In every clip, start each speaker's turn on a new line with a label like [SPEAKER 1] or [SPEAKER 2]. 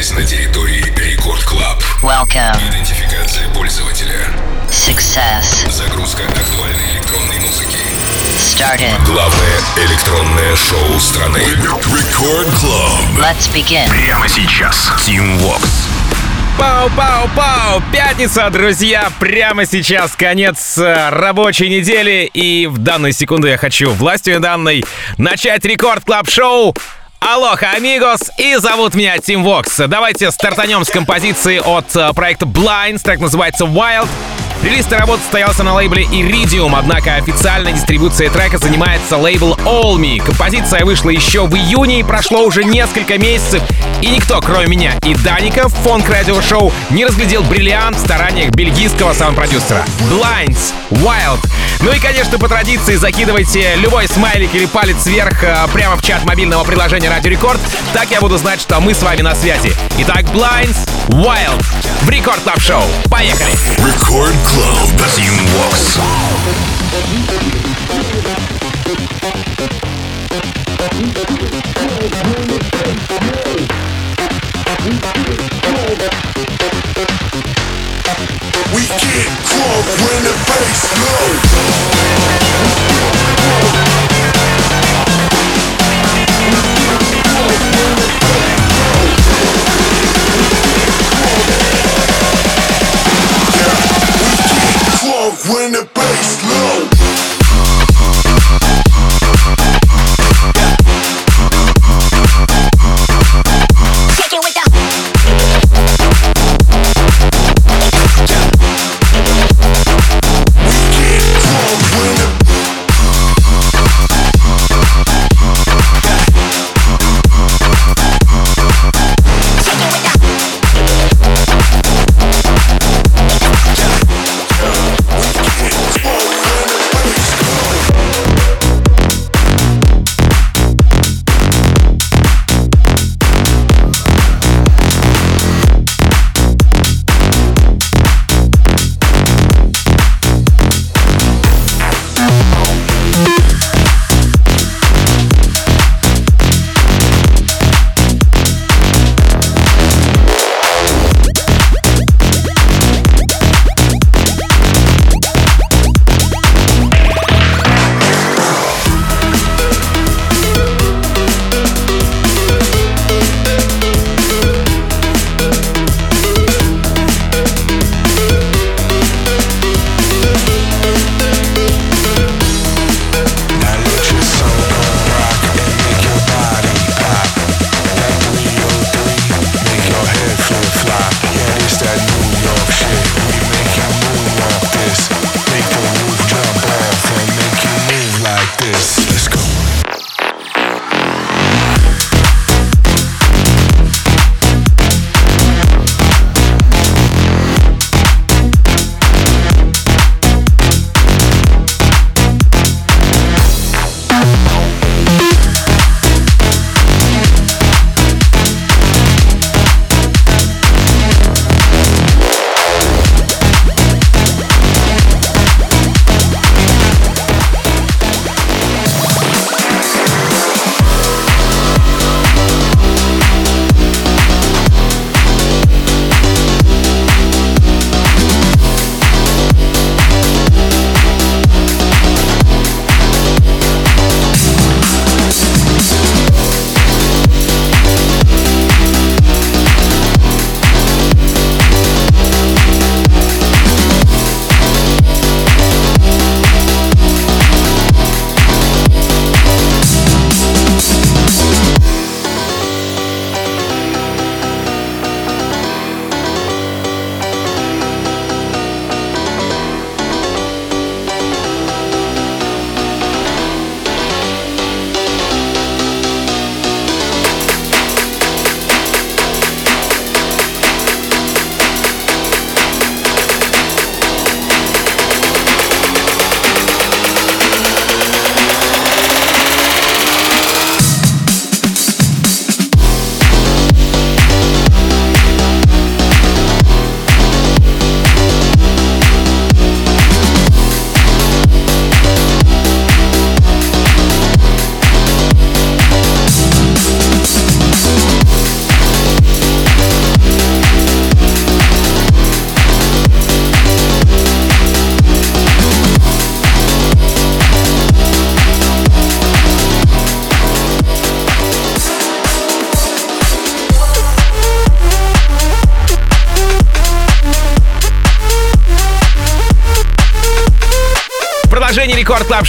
[SPEAKER 1] находитесь на территории Record Club.
[SPEAKER 2] Welcome.
[SPEAKER 1] Идентификация пользователя.
[SPEAKER 2] Success.
[SPEAKER 1] Загрузка актуальной электронной музыки.
[SPEAKER 2] Started.
[SPEAKER 1] Главное электронное шоу страны. Record Club.
[SPEAKER 2] Let's begin.
[SPEAKER 1] Прямо сейчас. Tim Vox.
[SPEAKER 3] Пау-пау-пау! Пятница, друзья! Прямо сейчас конец э, рабочей недели, и в данную секунду я хочу властью данной начать рекорд клаб шоу Алоха, амигос! И зовут меня Тим Вокс. Давайте стартанем с композиции от э, проекта Blinds, так называется Wild. Релиз работы состоялся на лейбле Iridium, однако официальной дистрибуцией трека занимается лейбл All Me. Композиция вышла еще в июне и прошло уже несколько месяцев, и никто, кроме меня и Даника, в фонк радио шоу не разглядел бриллиант в стараниях бельгийского саунд-продюсера. Blinds, Wild. Ну и, конечно, по традиции закидывайте любой смайлик или палец вверх э, прямо в чат мобильного приложения Радио Рекорд, так я буду знать, что мы с вами на связи. Итак, Blinds, Wild в Record Club Show. Поехали!
[SPEAKER 1] Record Club. Tim Vox.
[SPEAKER 4] We get crunk when the bass low.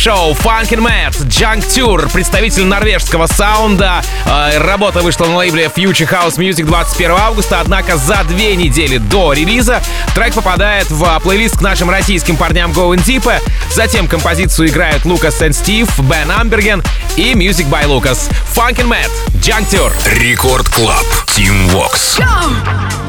[SPEAKER 3] шоу Funkin' Matt, Junk Tour, представитель норвежского саунда. Э, работа вышла на лейбле Future House Music 21 августа, однако за две недели до релиза трек попадает в э, плейлист к нашим российским парням Going Deeper. Затем композицию играют Лукас и Стив, Бен Амберген и Music by Lucas. Funkin' Matt, Junk Tour.
[SPEAKER 2] Record Club,
[SPEAKER 5] Tim Vox.
[SPEAKER 3] Jump!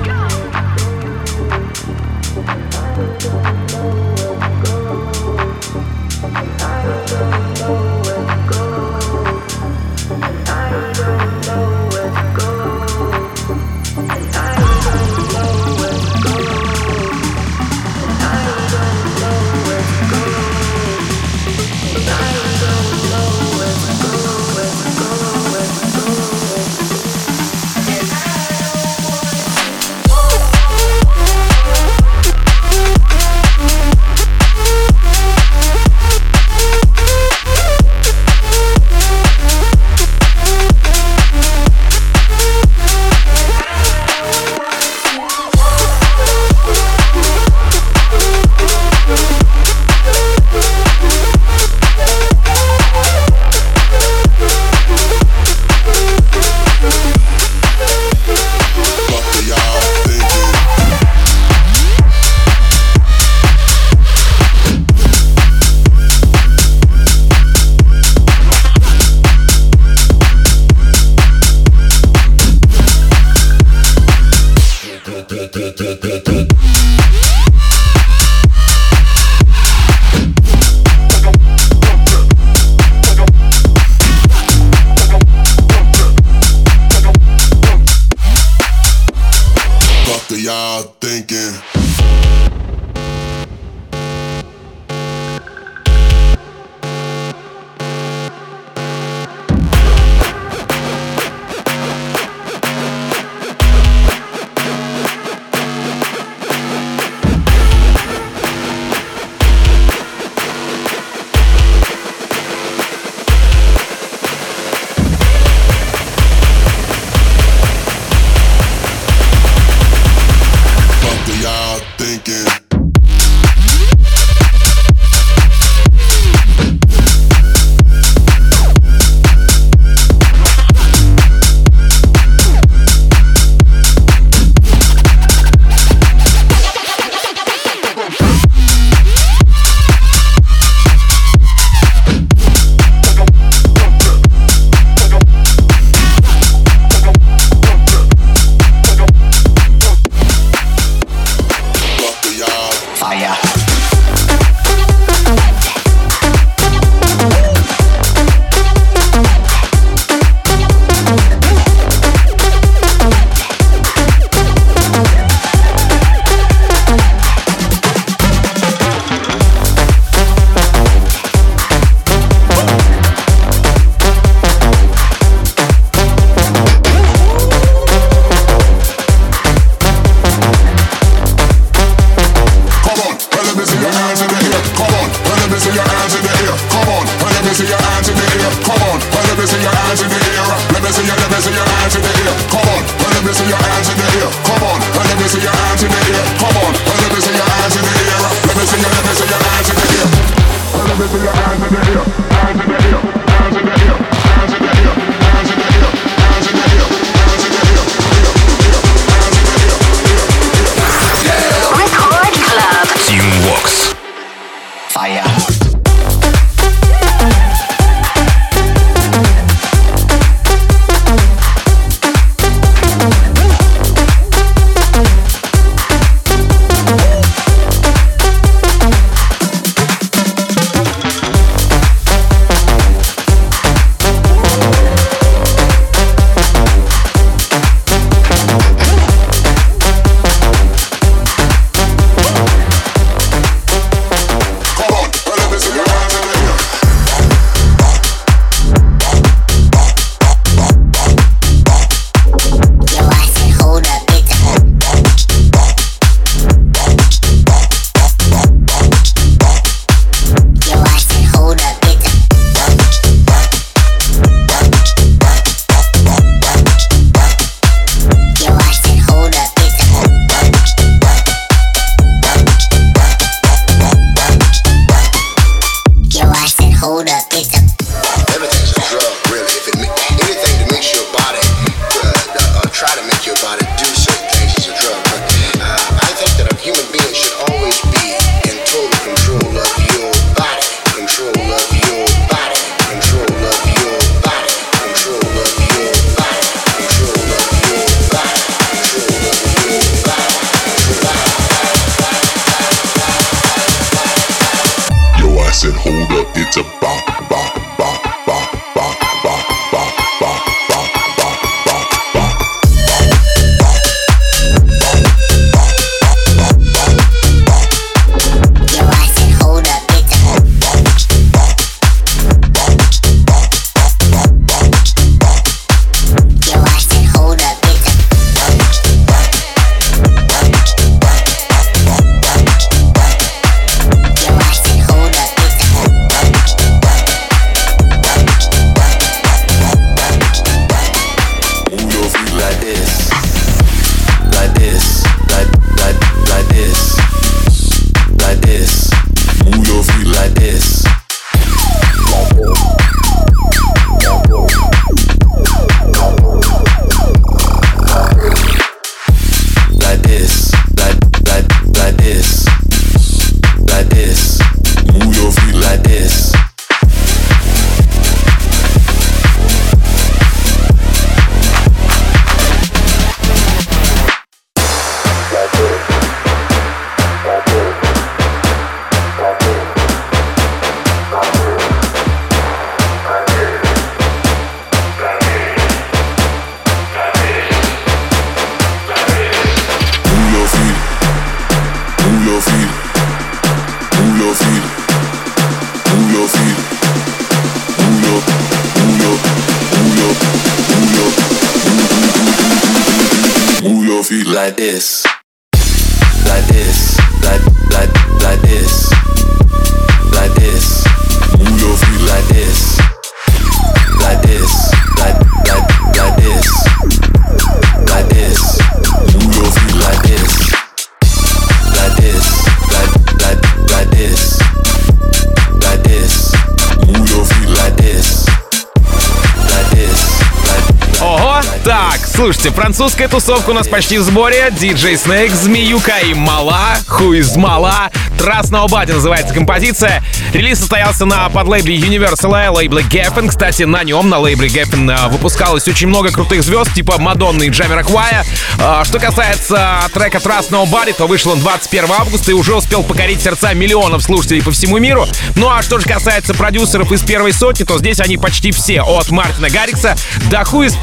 [SPEAKER 3] Французская тусовка у нас почти в сборе. DJ Snake, Змеюка и Мала. Хуиз Мала. Trust Nobody называется композиция. Релиз состоялся на подлейбле Universal лейбле Geffen. Кстати, на нем, на лейбле Geffen, э, выпускалось очень много крутых звезд, типа Мадонны и Джамера Квая. Э, что касается трека Trust Nobody, то вышел он 21 августа и уже успел покорить сердца миллионов слушателей по всему миру. Ну а что же касается продюсеров из первой сотни, то здесь они почти все. От Мартина Гаррикса до Хуиз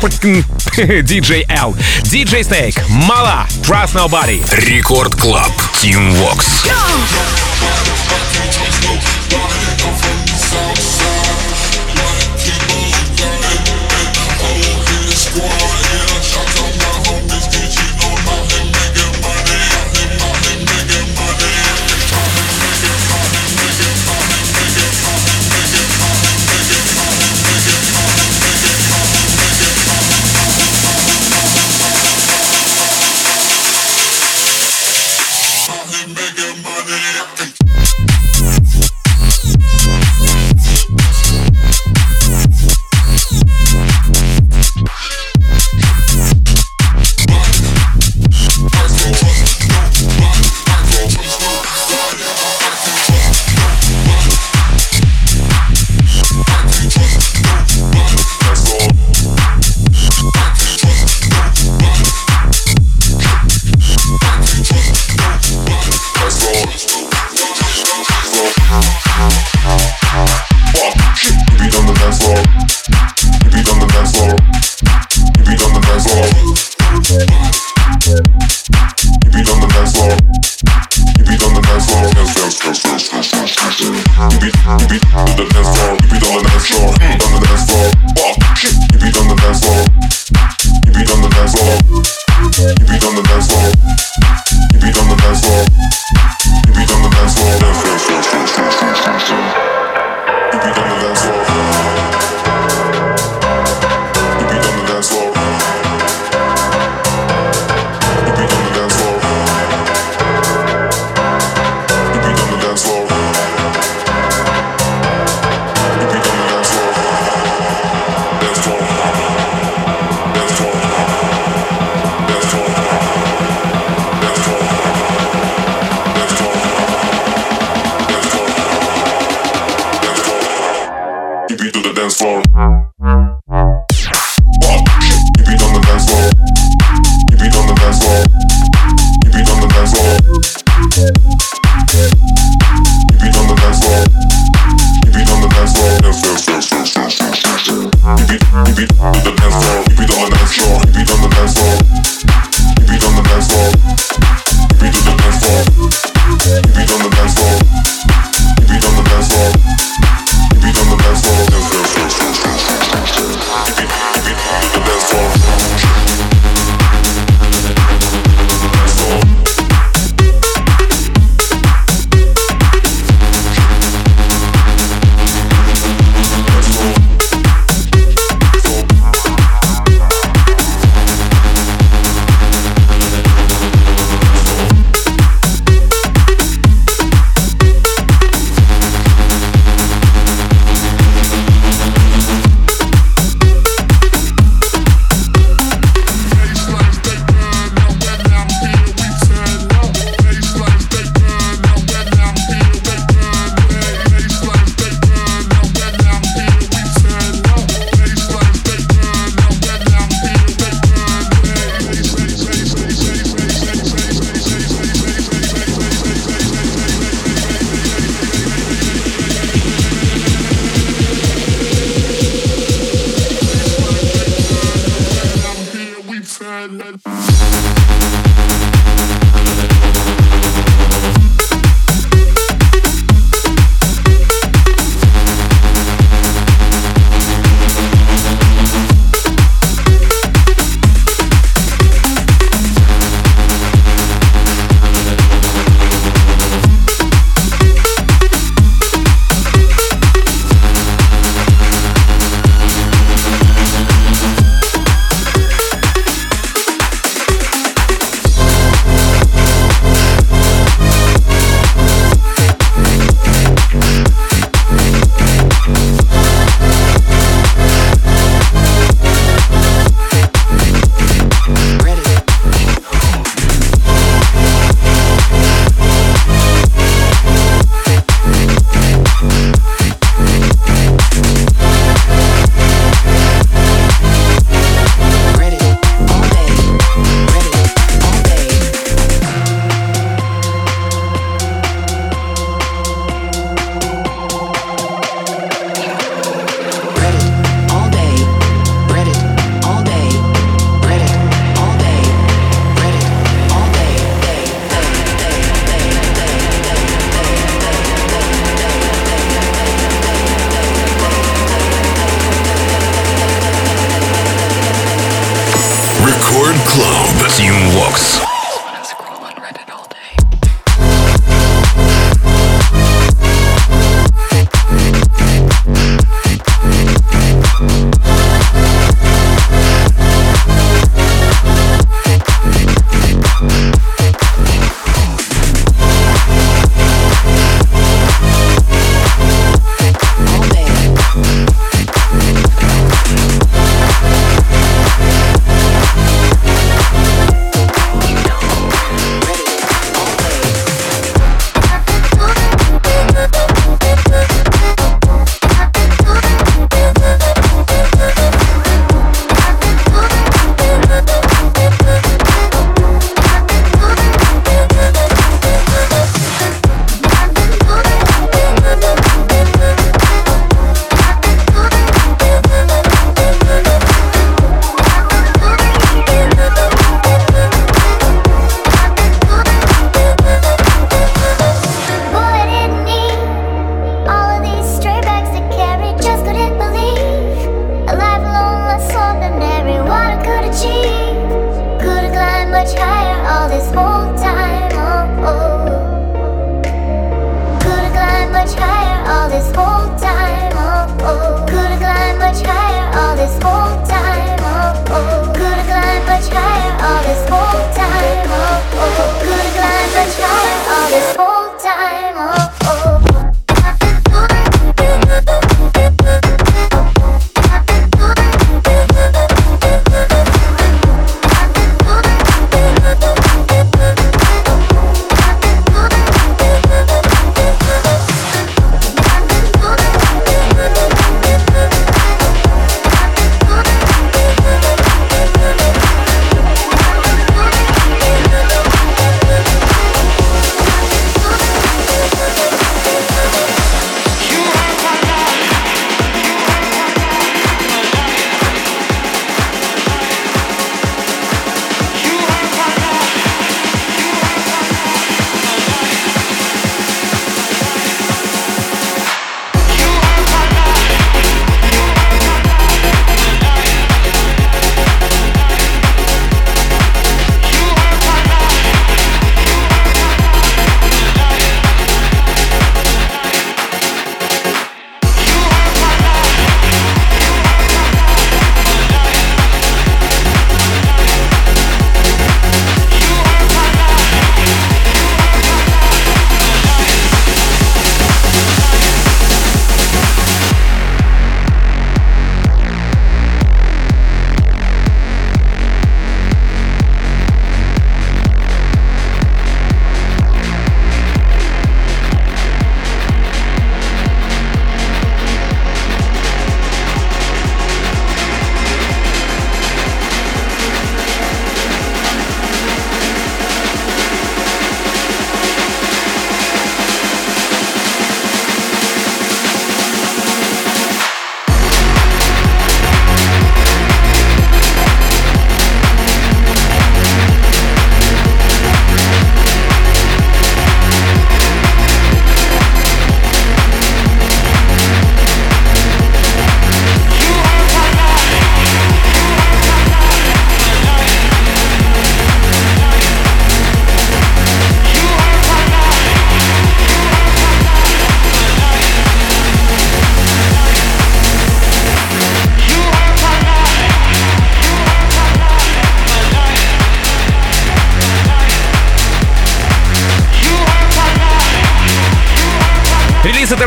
[SPEAKER 3] DJ L. DJ Snake, Мала, Trust Nobody.
[SPEAKER 5] Рекорд Клаб, Team Vox.
[SPEAKER 3] Релиз этой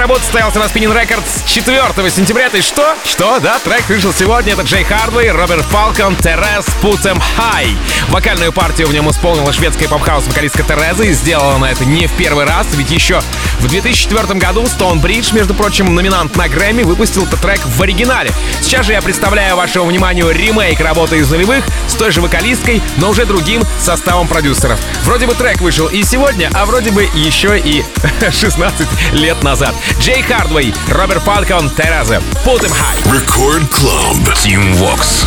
[SPEAKER 3] работы состоялся на Spinnin' Records 4 сентября. Ты что? Что? Да, трек вышел сегодня. Это Джей Хардвей, Роберт Фалкон, Put Em High. Вокальную партию в нем исполнила шведская поп-хаус вокалистка Тереза и сделала она это не в первый раз, ведь еще в 2004 году Stonebridge, между прочим, номинант на Грэмми, выпустил этот трек в оригинале. Сейчас же я представляю вашему вниманию ремейк работы из нулевых с той же вокалисткой, но уже другим составом продюсеров. Вроде бы трек вышел и сегодня, а вроде бы еще и 16 лет назад. Джей Хардвей, Роберт Фалкон, Тереза. Put Em High.
[SPEAKER 6] Record Club. Tim Vox.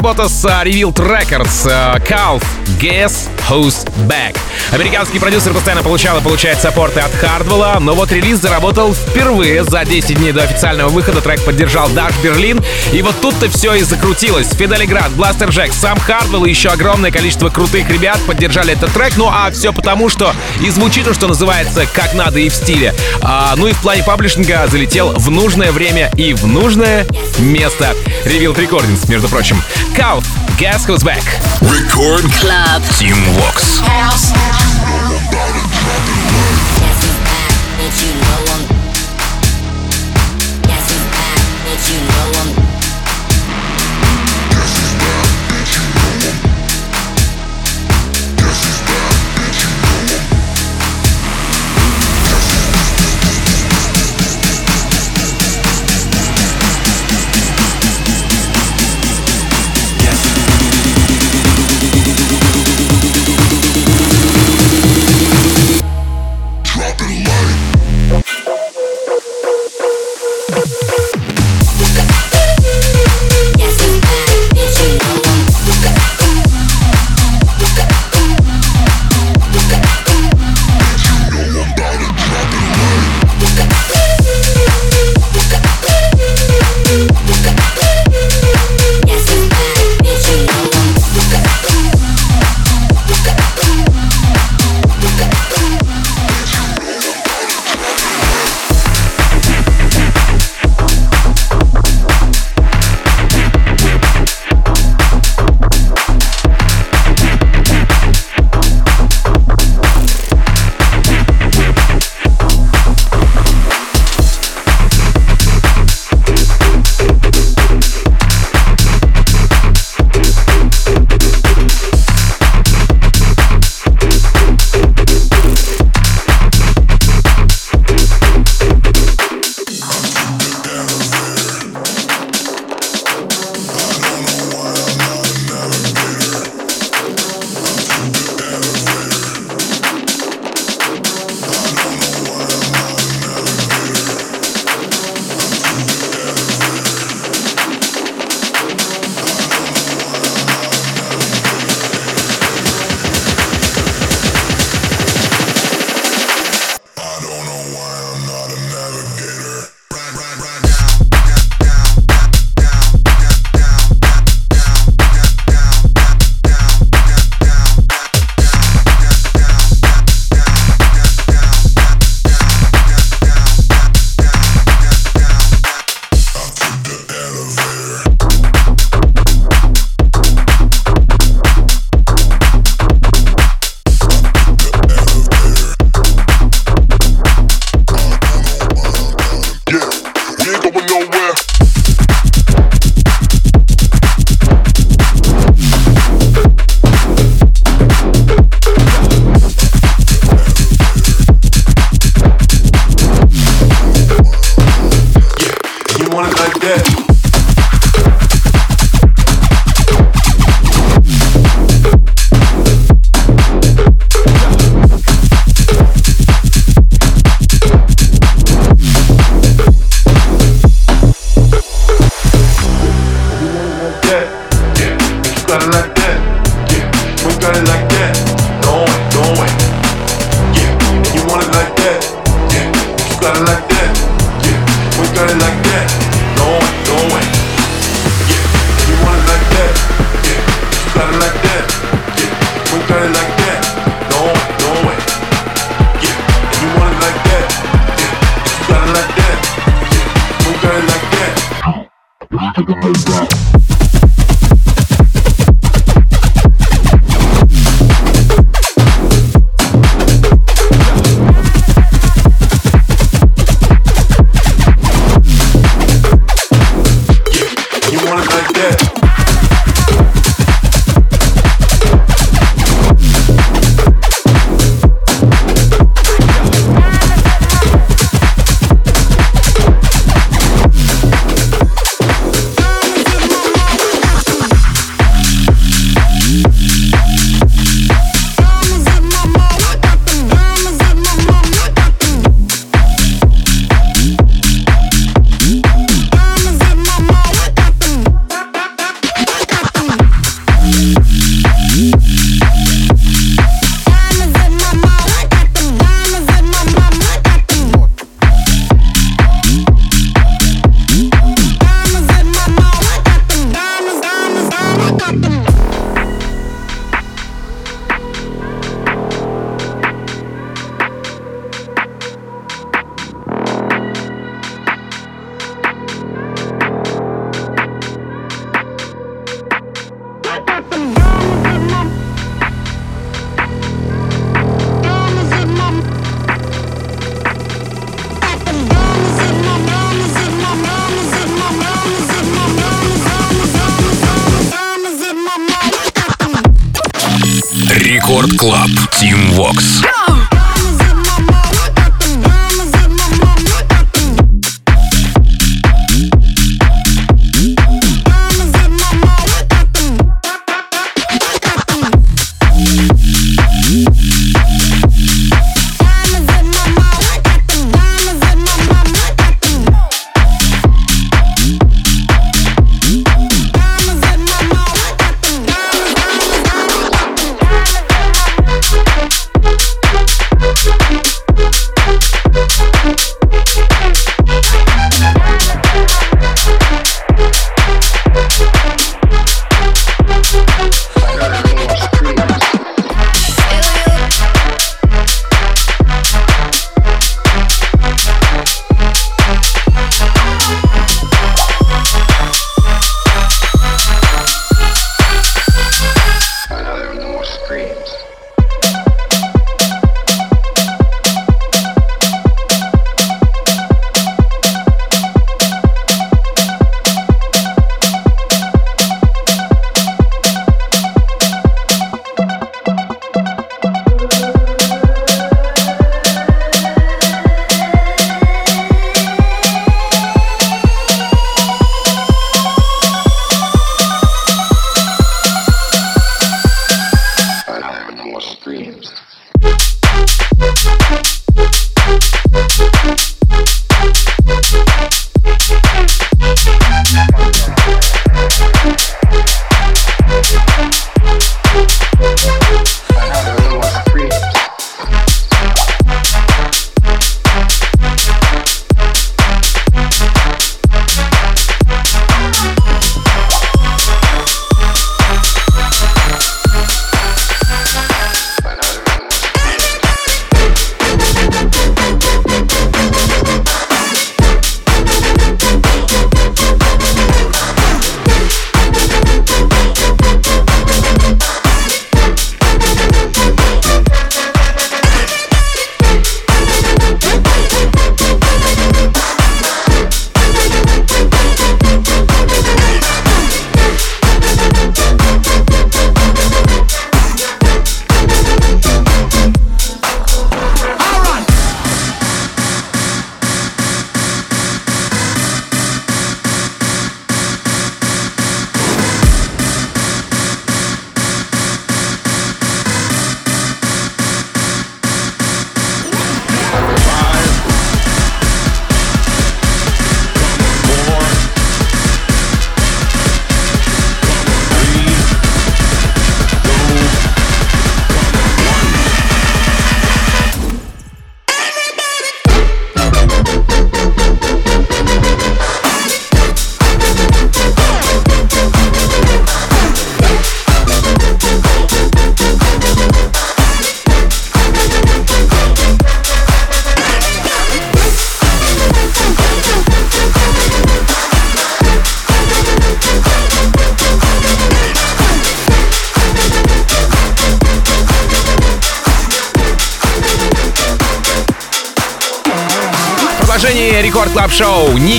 [SPEAKER 3] работа с а, Revealed Records. а, Calf, Guess Who's Back. Американский продюсер постоянно получал и получает саппорты от Хардвелла, но вот релиз заработал впервые. За 10 дней до официального выхода трек поддержал Даш Берлин. И вот тут-то все и закрутилось. Фиделиград, Бластер Джек, сам Хардвелл и еще огромное количество крутых ребят поддержали этот трек. Ну а все потому, что и звучит он, что называется, как надо и в стиле. А, ну и в плане паблишинга залетел в нужное время и в нужное место. Revealed Recordings, между прочим. Couth, Guess Who's Back.
[SPEAKER 5] Record
[SPEAKER 2] Club.
[SPEAKER 5] Team Vox.
[SPEAKER 4] Yeah,
[SPEAKER 3] Mm-hmm.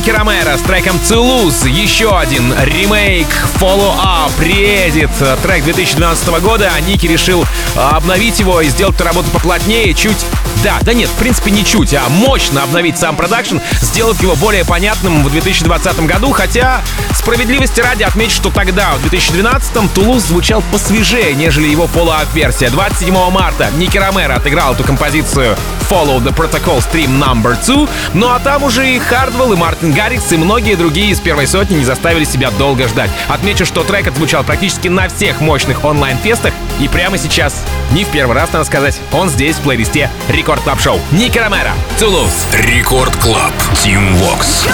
[SPEAKER 3] Ники Ромеро с треком «Тулуз». Еще один ремейк Follow Up приедет. Трек 2012 года. А Ники решил обновить его и сделать эту работу поплотнее, чуть да, да нет, в принципе не чуть, а мощно обновить сам продакшн, сделать его более понятным в 2020 году, хотя справедливости ради отмечу, что тогда, в 2012-м, Тулуз звучал посвежее, нежели его follow-up -версия. 27 марта Ники Ромеро отыграл эту композицию Follow the Protocol Stream Number 2, ну а там уже и Хардвелл, и Мартин Гаррикс, и многие другие из первой сотни не заставили себя долго ждать. Отмечу, что трек отзвучал практически на всех мощных онлайн-фестах, и прямо сейчас, не в первый раз, надо сказать, он здесь, в плейлисте Record Club Show. Ники Ромеро, Тулуз.
[SPEAKER 5] Record Club. Tim Vox.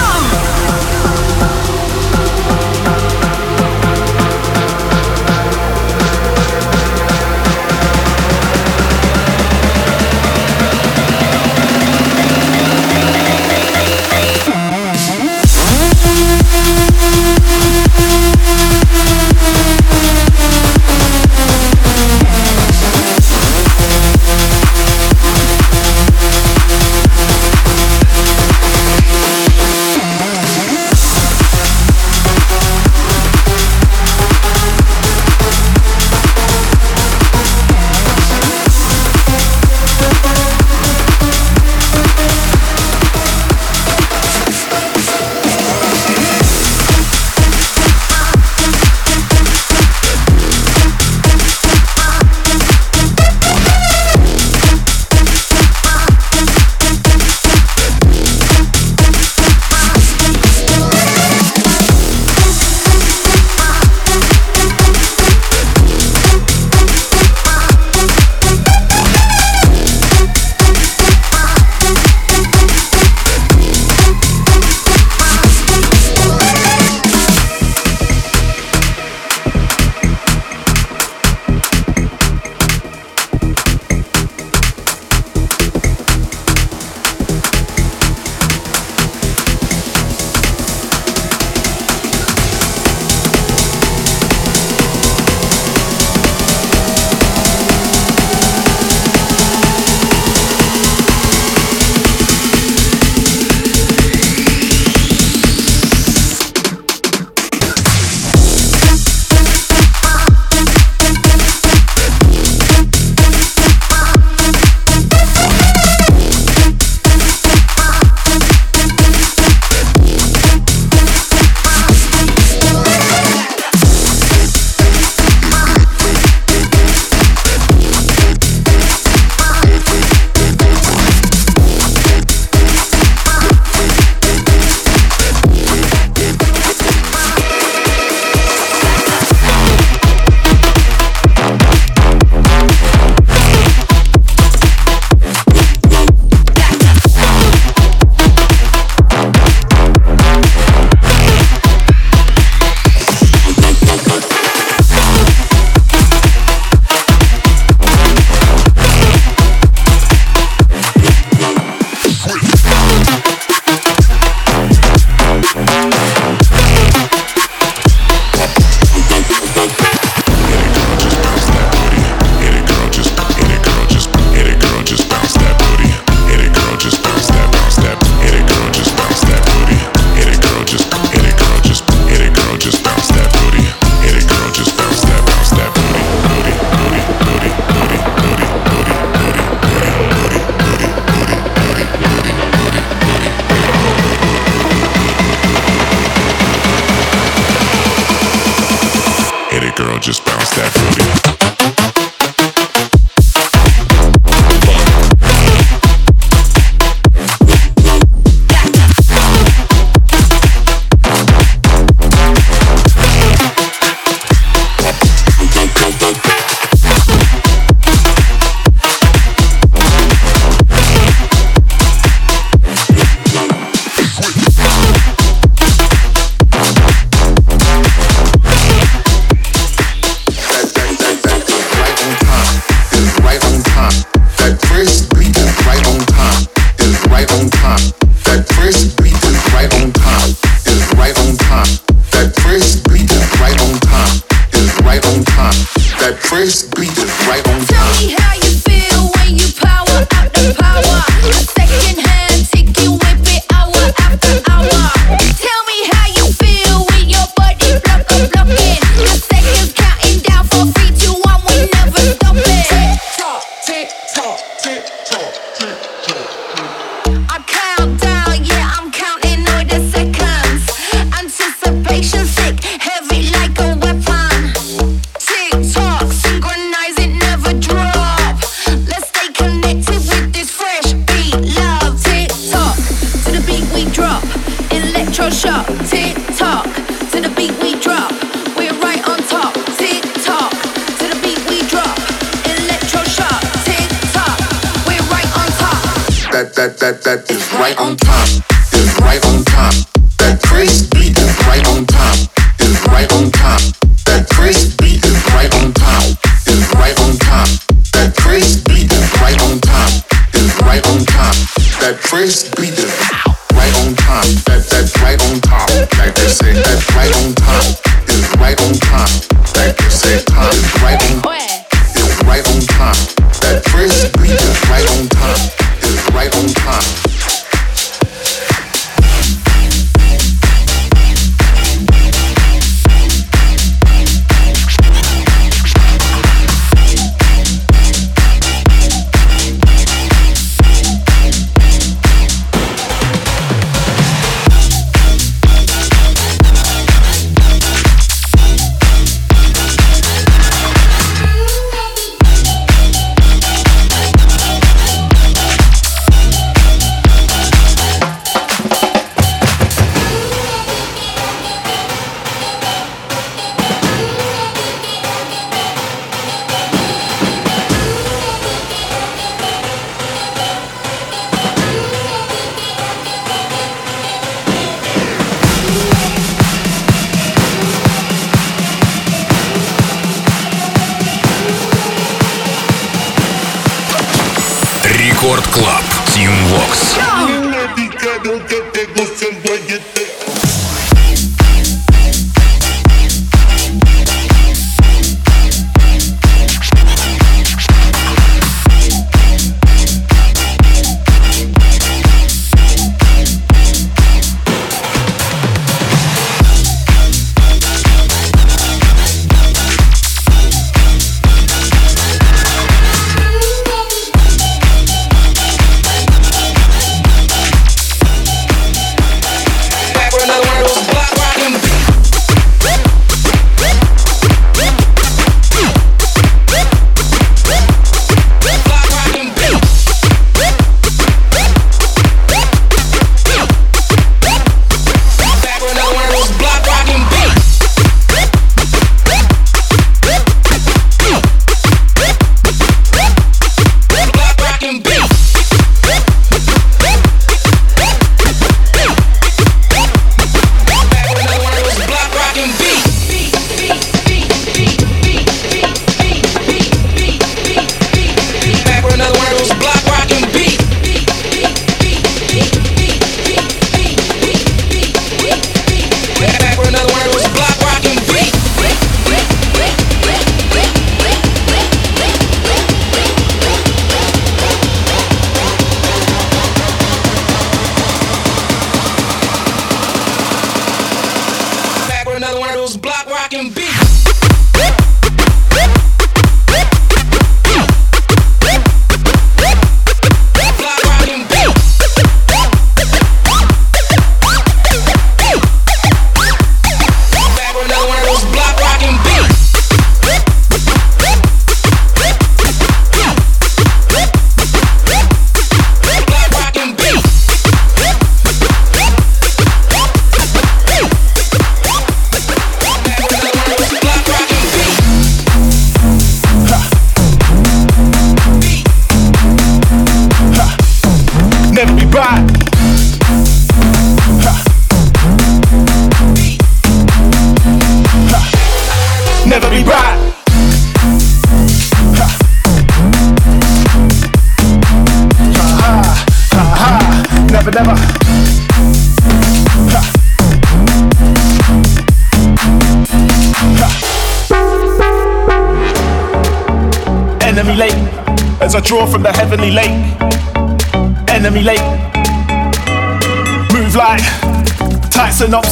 [SPEAKER 7] time.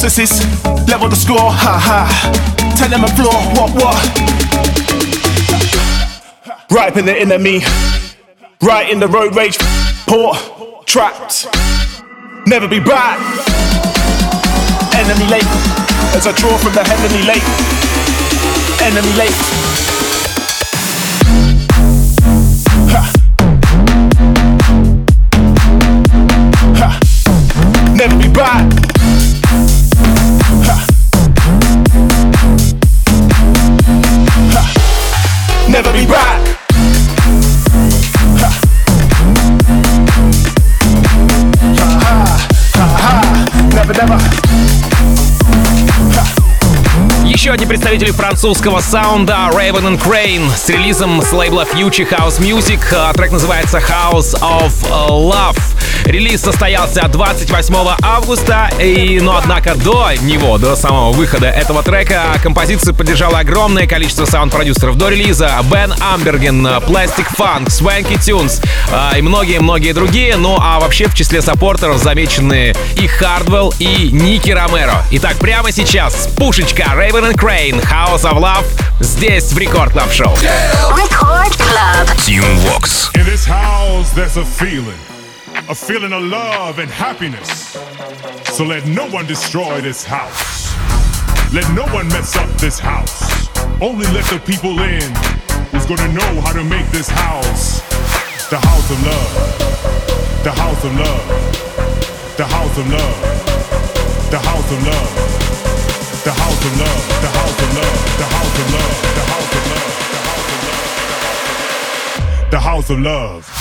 [SPEAKER 7] Level the score, ha ha. Tell them a floor, what what? Right in the enemy, right in the road rage, poor, trapped, never be back. Enemy late, as I draw from the heavenly lake. Enemy late.
[SPEAKER 3] Представители французского саунда Raven and Crane с релизом с лейбла Future House Music. А, Трек называется House of Love. Релиз состоялся 28 августа, и, но однако до него, до самого выхода этого трека, композицию поддержало огромное количество саунд-продюсеров. До релиза Бен Амберген, Plastic Funk, Swanky Tunes а, и многие-многие другие. Ну а вообще в числе саппортеров замечены и Хардвелл, и Ники Ромеро. Итак, прямо сейчас пушечка Raven and Crane, House of Love, здесь в Рекорд Клаб Шоу.
[SPEAKER 5] Team Vox.
[SPEAKER 8] In this house, there's a feeling, a feeling of love and happiness. So let no one destroy this house. Let no one mess up this house. Only let the people in who's gonna know how to make this house the house of love. The house of love. The house of love. The house of love. The house of love. The house of love. The house of love. The house of love. The house of love. The house of love.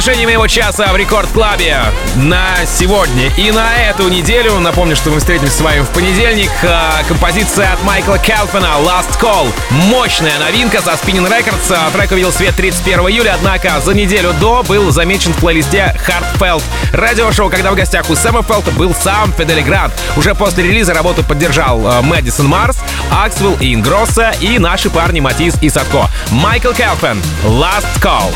[SPEAKER 3] Завершении моего часа в Record Club е на сегодня и на эту неделю. Напомню, что мы встретимся с вами в понедельник. А, Композиция от Майкла Кэлфана «Last Call». Мощная новинка со Spinnin' Records. А, Трек увидел свет 31 июля, однако за неделю до был замечен в плейлисте Heartfeldt радиошоу, когда в гостях у Сэма Фелта был сам Федде Ле Гранд. Уже после релиза работу поддержал а, Мэдисон Марс, Аксвелл и Ингроссо и наши парни Матисс и Садко. Майкл Кэлфан «Last Call».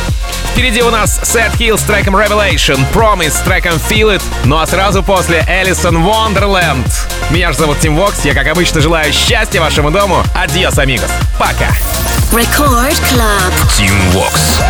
[SPEAKER 3] Впереди у нас Сет Хилл с треком Revelation, Promise с треком Feel It, ну а сразу после Элисон Wonderland. Меня же зовут Тим Вокс, я как обычно желаю счастья вашему дому. Адьос, амигос. Пока.
[SPEAKER 2] Record Club.
[SPEAKER 5] Team Vox.